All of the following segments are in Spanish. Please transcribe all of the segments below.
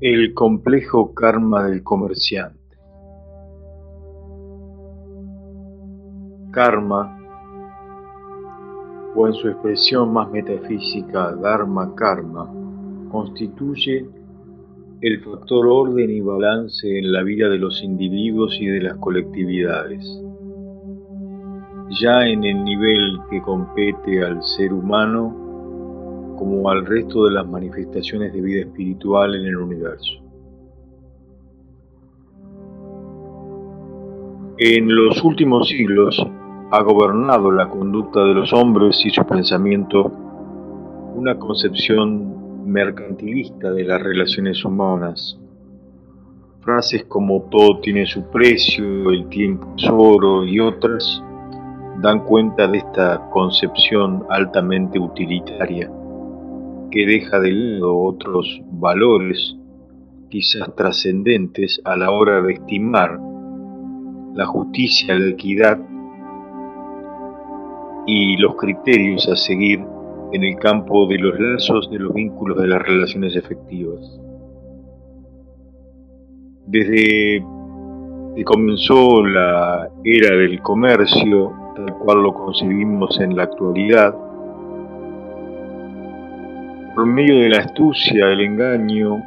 El complejo karma del comerciante. Karma, o en su expresión más metafísica, Dharma Karma, constituye el factor orden y balance en la vida de los individuos y de las colectividades. Ya en el nivel que compete al ser humano, como al resto de las manifestaciones de vida espiritual en el universo. En los últimos siglos ha gobernado la conducta de los hombres y su pensamiento una concepción mercantilista de las relaciones humanas. Frases como todo tiene su precio, el tiempo es oro y otras dan cuenta de esta concepción altamente utilitaria que deja de lado otros valores quizás trascendentes a la hora de estimar la justicia, la equidad y los criterios a seguir en el campo de los lazos, de los vínculos, de las relaciones efectivas. Desde que comenzó la era del comercio, tal cual lo concebimos en la actualidad, por medio de la astucia, el engaño,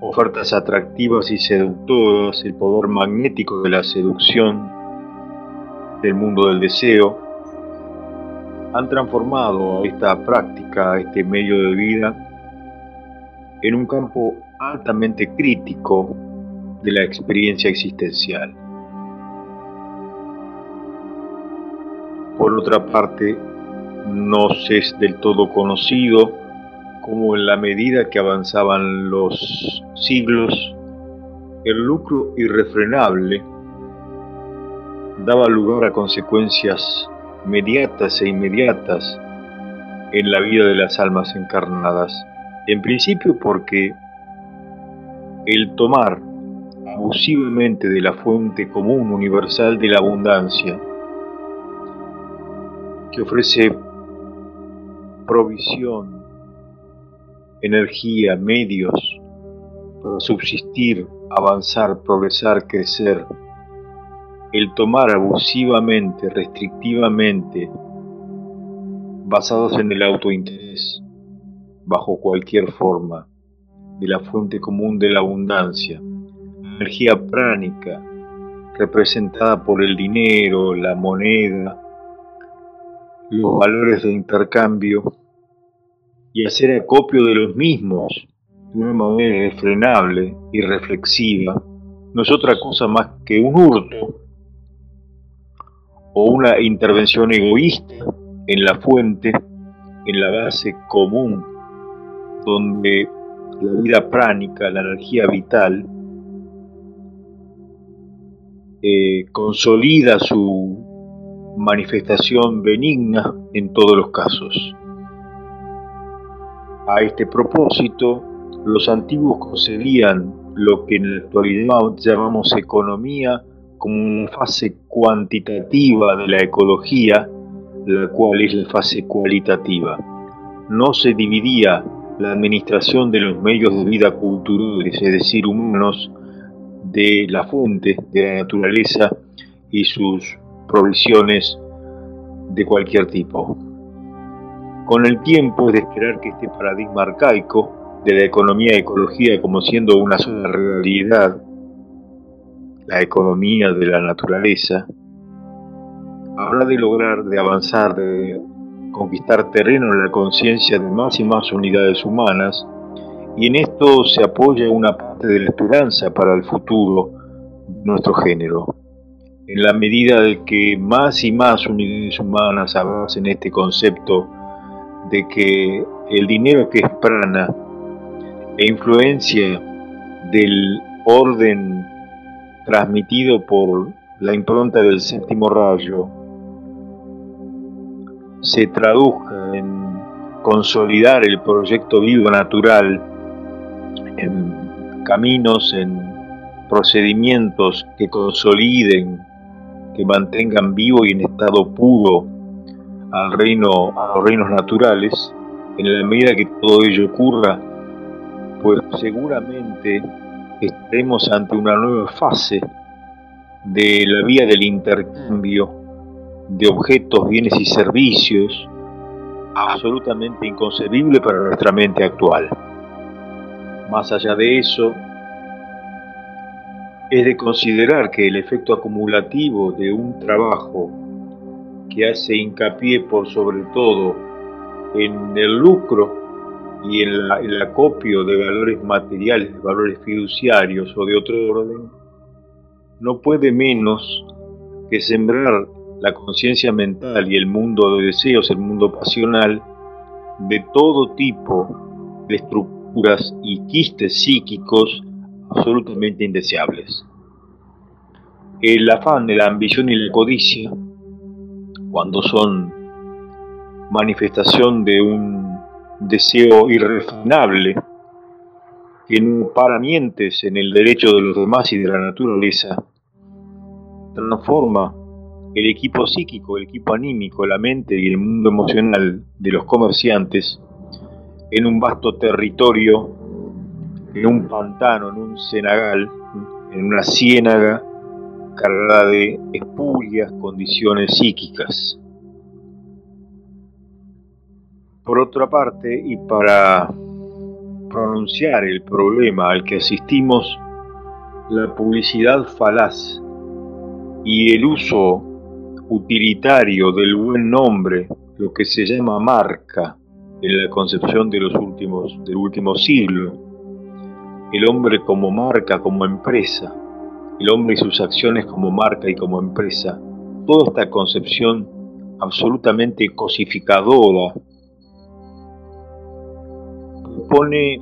ofertas atractivas y seductoras, el poder magnético de la seducción, del mundo del deseo, han transformado esta práctica, este medio de vida, en un campo altamente crítico de la experiencia existencial. Por otra parte, no es del todo conocido como en la medida que avanzaban los siglos, el lucro irrefrenable daba lugar a consecuencias mediatas e inmediatas en la vida de las almas encarnadas. En principio porque el tomar abusivamente de la fuente común universal de la abundancia, que ofrece provisión, energía, medios para subsistir, avanzar, progresar, crecer. El tomar abusivamente, restrictivamente, basados en el autointerés, bajo cualquier forma, de la fuente común de la abundancia, energía pránica, representada por el dinero, la moneda, los valores de intercambio y hacer acopio de los mismos de una manera irrefrenable y reflexiva no es otra cosa más que un hurto o una intervención egoísta en la fuente, en la base común, donde la vida pránica, la energía vital, eh, consolida su manifestación benigna en todos los casos. A este propósito, los antiguos concebían lo que en la actualidad llamamos economía como una fase cuantitativa de la ecología, la cual es la fase cualitativa. No se dividía la administración de los medios de vida culturales, es decir, humanos, de la fuente, de la naturaleza y sus provisiones de cualquier tipo. Con el tiempo es de esperar que este paradigma arcaico de la economía y ecología como siendo una sola realidad, la economía de la naturaleza, habrá de lograr, de avanzar, de conquistar terreno en la conciencia de más y más unidades humanas, y en esto se apoya una parte de la esperanza para el futuro de nuestro género en la medida de que más y más unidades humanas avancen este concepto de que el dinero que es prana e influencia del orden transmitido por la impronta del séptimo rayo se traduzca en consolidar el proyecto vivo natural en caminos, en procedimientos que consoliden que mantengan vivo y en estado puro al reino, a los reinos naturales, en la medida que todo ello ocurra, pues seguramente estaremos ante una nueva fase de la vía del intercambio de objetos, bienes y servicios absolutamente inconcebible para nuestra mente actual. Más allá de eso, es de considerar que el efecto acumulativo de un trabajo que hace hincapié por sobre todo en el lucro y en el acopio de valores materiales, valores fiduciarios o de otro orden, no puede menos que sembrar la conciencia mental y el mundo de deseos, el mundo pasional, de todo tipo de estructuras y quistes psíquicos absolutamente indeseables. El afán, la ambición y la codicia, cuando son manifestación de un deseo irrefrenable, que no para mientes en el derecho de los demás y de la naturaleza, transforma el equipo psíquico, el equipo anímico, la mente y el mundo emocional de los comerciantes en un vasto territorio, en un pantano, en un cenagal, en una ciénaga cargada de espurias condiciones psíquicas. Por otra parte, y para pronunciar el problema al que asistimos, la publicidad falaz y el uso utilitario del buen nombre, lo que se llama marca en la concepción de los últimos, del último siglo, el hombre como marca, como empresa, el hombre y sus acciones como marca y como empresa, toda esta concepción absolutamente cosificadora pone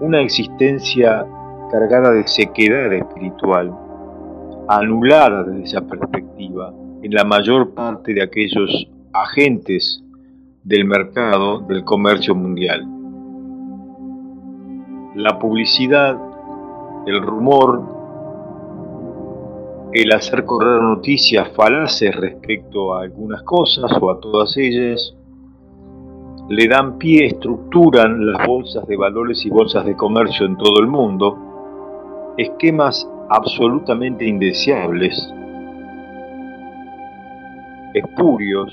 una existencia cargada de sequedad espiritual, anulada desde esa perspectiva en la mayor parte de aquellos agentes del mercado del comercio mundial. La publicidad, el rumor, el hacer correr noticias falaces respecto a algunas cosas o a todas ellas, le dan pie, estructuran las bolsas de valores y bolsas de comercio en todo el mundo, esquemas absolutamente indeseables, espurios,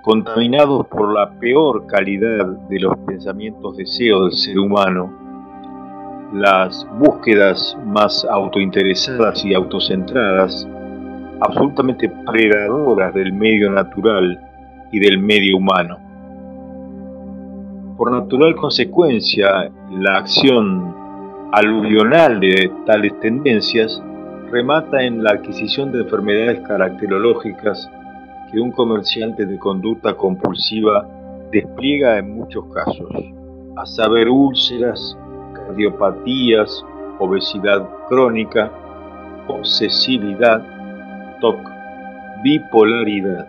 contaminados por la peor calidad de los pensamientos deseos del ser humano, las búsquedas más autointeresadas y autocentradas, absolutamente predadoras del medio natural y del medio humano. Por natural consecuencia, la acción aluvional de tales tendencias remata en la adquisición de enfermedades caracterológicas que un comerciante de conducta compulsiva despliega en muchos casos, a saber úlceras, cardiopatías, obesidad crónica, obsesividad, TOC, bipolaridad.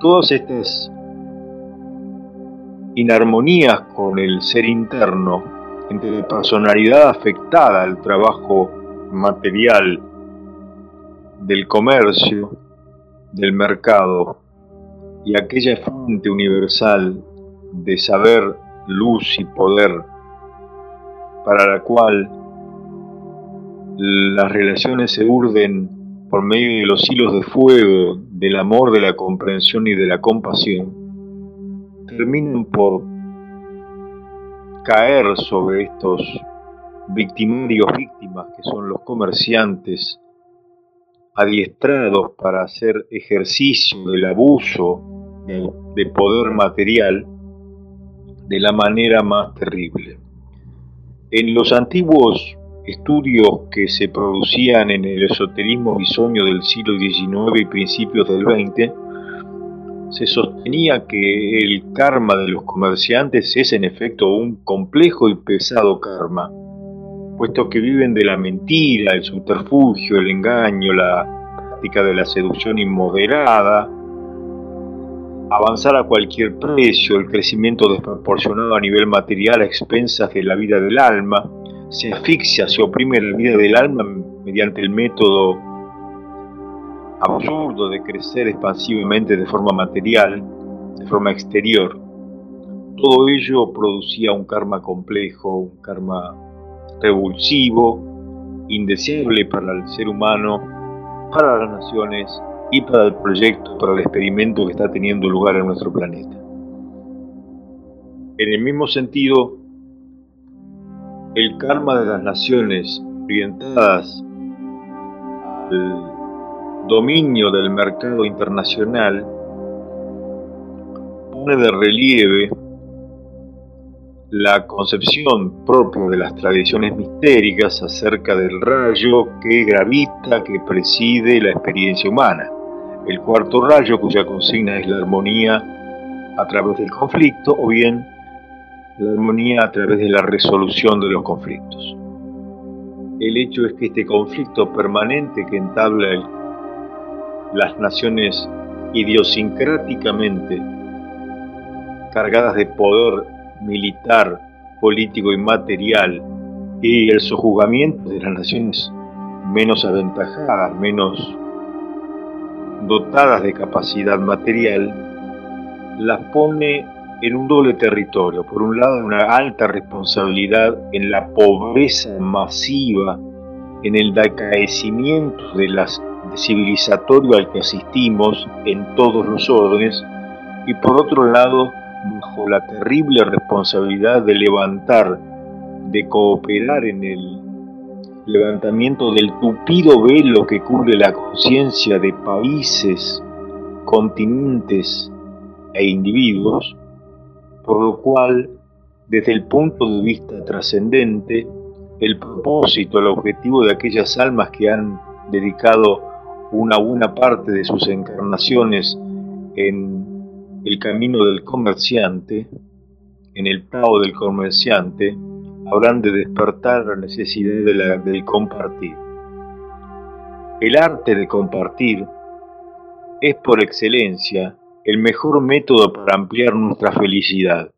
Todas estas inarmonías con el ser interno, entre la personalidad afectada al trabajo material del comercio, del mercado y aquella fuente universal de saber, luz y poder para la cual las relaciones se urden por medio de los hilos de fuego del amor, de la comprensión y de la compasión, terminan por caer sobre estos victimarios víctimas que son los comerciantes adiestrados para hacer ejercicio del abuso de poder material de la manera más terrible. En los antiguos estudios que se producían en el esoterismo bisoño del siglo XIX y principios del XX, se sostenía que el karma de los comerciantes es en efecto un complejo y pesado karma, puesto que viven de la mentira, el subterfugio, el engaño, la práctica de la seducción inmoderada, avanzar a cualquier precio, el crecimiento desproporcionado a nivel material a expensas de la vida del alma, se asfixia, se oprime la vida del alma mediante el método absurdo de crecer expansivamente de forma material, de forma exterior. todo ello producía un karma complejo, un karma revulsivo, indeseable para el ser humano, para las naciones y para el proyecto, para el experimento que está teniendo lugar en nuestro planeta. En el mismo sentido, el karma de las naciones orientadas al dominio del mercado internacional pone de relieve la concepción propia de las tradiciones mistéricas acerca del rayo que gravita, que preside la experiencia humana. El cuarto rayo, cuya consigna es la armonía a través del conflicto, o bien la armonía a través de la resolución de los conflictos. El hecho es que este conflicto permanente que entabla las naciones idiosincráticamente cargadas de poder militar, político y material, y el sojuzgamiento de las naciones menos aventajadas, menos dotadas de capacidad material, las pone en un doble territorio. Por un lado, una alta responsabilidad en la pobreza masiva, en el decaecimiento de las civilizatorio al que asistimos en todos los órdenes, y por otro lado, bajo la terrible responsabilidad de levantar, de cooperar en el levantamiento del tupido velo que cubre la conciencia de países, continentes e individuos, por lo cual, desde el punto de vista trascendente, el propósito, el objetivo de aquellas almas que han dedicado una buena parte de sus encarnaciones en el camino del comerciante, en el Tao del comerciante, habrán de despertar la necesidad de del compartir. El arte de compartir es por excelencia el mejor método para ampliar nuestra felicidad.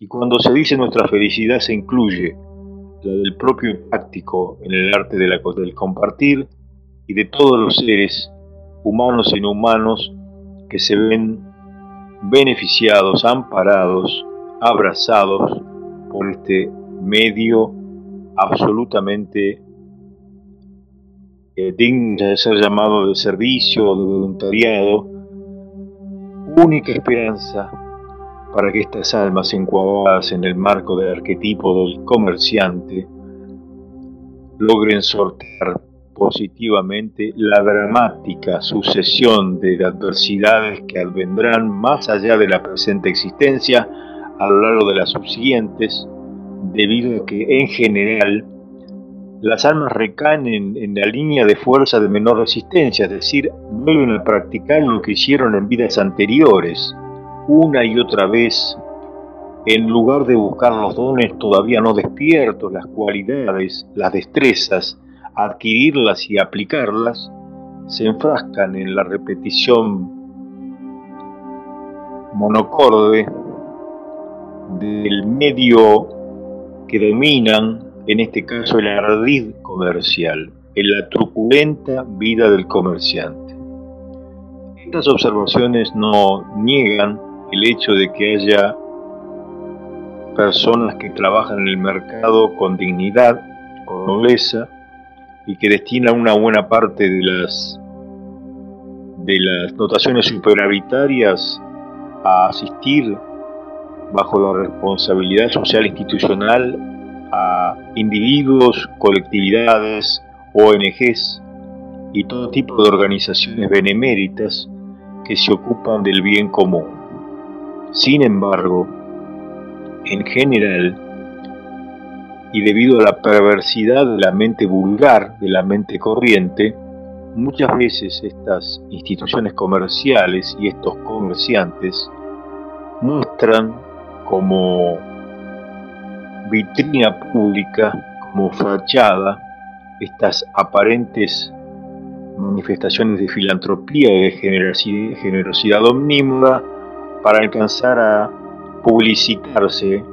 Y cuando se dice nuestra felicidad se incluye la del propio práctico en el arte de la, del compartir y de todos los seres, humanos y no humanos, que se ven beneficiados, amparados, abrazados por este medio absolutamente eh, digno de ser llamado de servicio, de voluntariado, única esperanza para que estas almas encuadradas en el marco del arquetipo del comerciante logren sortear positivamente la dramática sucesión de adversidades que advendrán más allá de la presente existencia a lo largo de las subsiguientes, debido a que en general las almas recaen en, la línea de fuerza de menor resistencia, es decir, vuelven a practicar lo que hicieron en vidas anteriores, una y otra vez, en lugar de buscar los dones todavía no despiertos, las cualidades, las destrezas, adquirirlas y aplicarlas, se enfrascan en la repetición monocorde del medio que dominan, en este caso el ardid comercial, en la truculenta vida del comerciante. Estas observaciones no niegan el hecho de que haya personas que trabajan en el mercado con dignidad, con nobleza, y que destina una buena parte de las de las dotaciones superavitarias a asistir bajo la responsabilidad social institucional a individuos, colectividades, ONGs y todo tipo de organizaciones beneméritas que se ocupan del bien común. Sin embargo, en general, y debido a la perversidad de la mente vulgar, de la mente corriente, muchas veces estas instituciones comerciales y estos comerciantes muestran como vitrina pública, como fachada, estas aparentes manifestaciones de filantropía y de generosidad, omnímoda para alcanzar a publicitarse,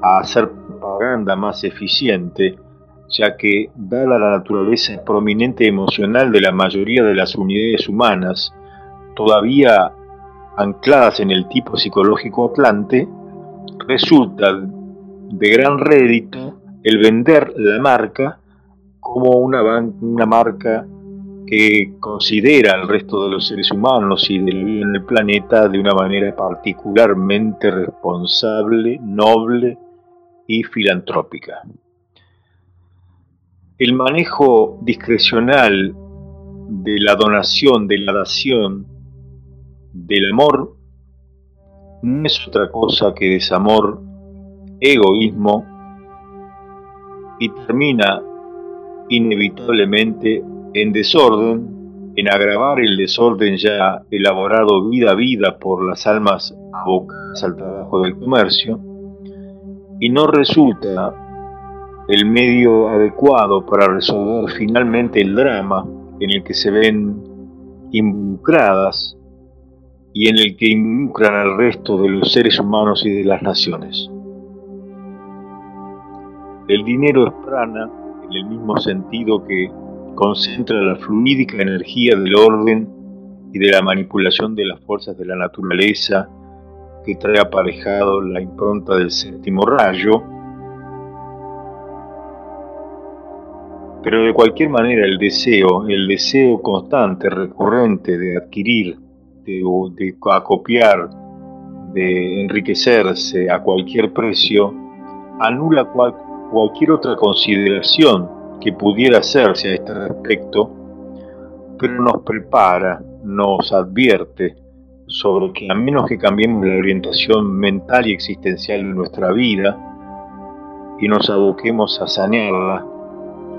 a hacer propaganda más eficiente, ya que, dada la naturaleza prominente emocional de la mayoría de las unidades humanas, todavía ancladas en el tipo psicológico atlante, resulta de gran rédito el vender la marca como una, una marca que considera al resto de los seres humanos y del planeta de una manera particularmente responsable, noble y filantrópica. El manejo discrecional de la donación, de la dación, del amor, no es otra cosa que desamor, egoísmo y termina inevitablemente en desorden, en agravar el desorden ya elaborado vida a vida por las almas abocadas al trabajo del comercio, y no resulta el medio adecuado para resolver finalmente el drama en el que se ven involucradas y en el que involucran al resto de los seres humanos y de las naciones. El dinero es prana en el mismo sentido que concentra la fluídica energía del orden y de la manipulación de las fuerzas de la naturaleza que trae aparejado la impronta del séptimo rayo, pero de cualquier manera el deseo, el deseo constante, recurrente de adquirir, de, de acopiar, de enriquecerse a cualquier precio, anula cualquier otra consideración que pudiera hacerse a este respecto, pero nos prepara, nos advierte sobre que a menos que cambiemos la orientación mental y existencial de nuestra vida y nos aboquemos a sanearla,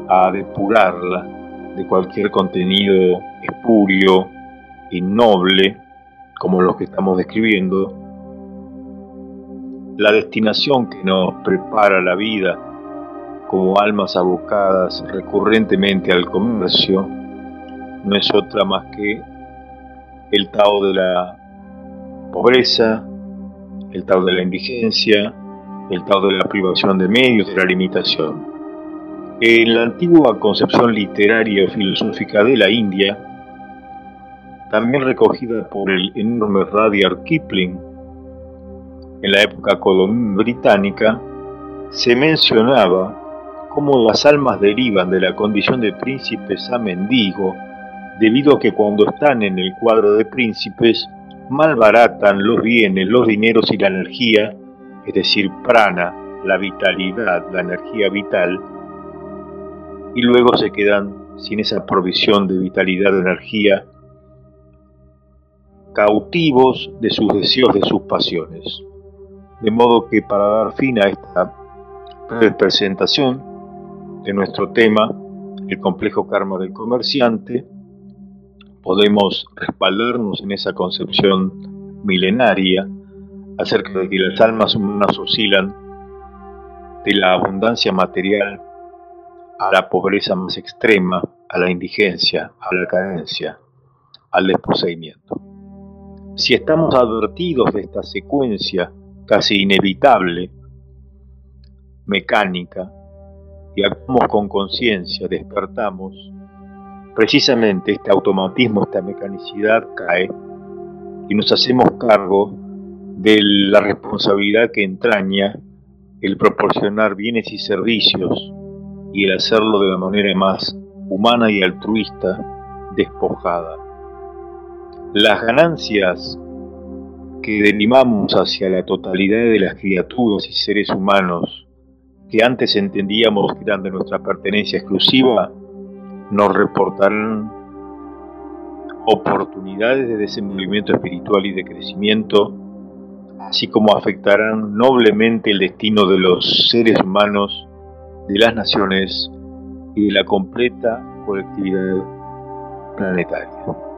a depurarla de cualquier contenido espurio, innoble, como los que estamos describiendo, la destinación que nos prepara la vida como almas abocadas recurrentemente al comercio, no es otra más que el Tao de la pobreza, el Tao de la indigencia, el Tao de la privación de medios, de la limitación. En la antigua concepción literaria o filosófica de la India, también recogida por el enorme Rudyard Kipling en la época colonial británica, se mencionaba cómo las almas derivan de la condición de príncipes a mendigo, debido a que cuando están en el cuadro de príncipes malbaratan los bienes, los dineros y la energía, es decir, prana, la vitalidad, la energía vital, y luego se quedan sin esa provisión de vitalidad, de energía, cautivos de sus deseos, de sus pasiones. De modo que para dar fin a esta presentación, de nuestro tema, el complejo karma del comerciante, podemos respaldarnos en esa concepción milenaria acerca de que las almas humanas oscilan de la abundancia material a la pobreza más extrema, a la indigencia, a la carencia, al desposeimiento. Si estamos advertidos de esta secuencia casi inevitable, mecánica, y actuamos con conciencia, despertamos, precisamente este automatismo, esta mecanicidad cae y nos hacemos cargo de la responsabilidad que entraña el proporcionar bienes y servicios y el hacerlo de la manera más humana y altruista, despojada. Las ganancias que derivamos hacia la totalidad de las criaturas y seres humanos que antes entendíamos que eran de nuestra pertenencia exclusiva, nos reportarán oportunidades de desenvolvimiento espiritual y de crecimiento, así como afectarán noblemente el destino de los seres humanos, de las naciones y de la completa colectividad planetaria.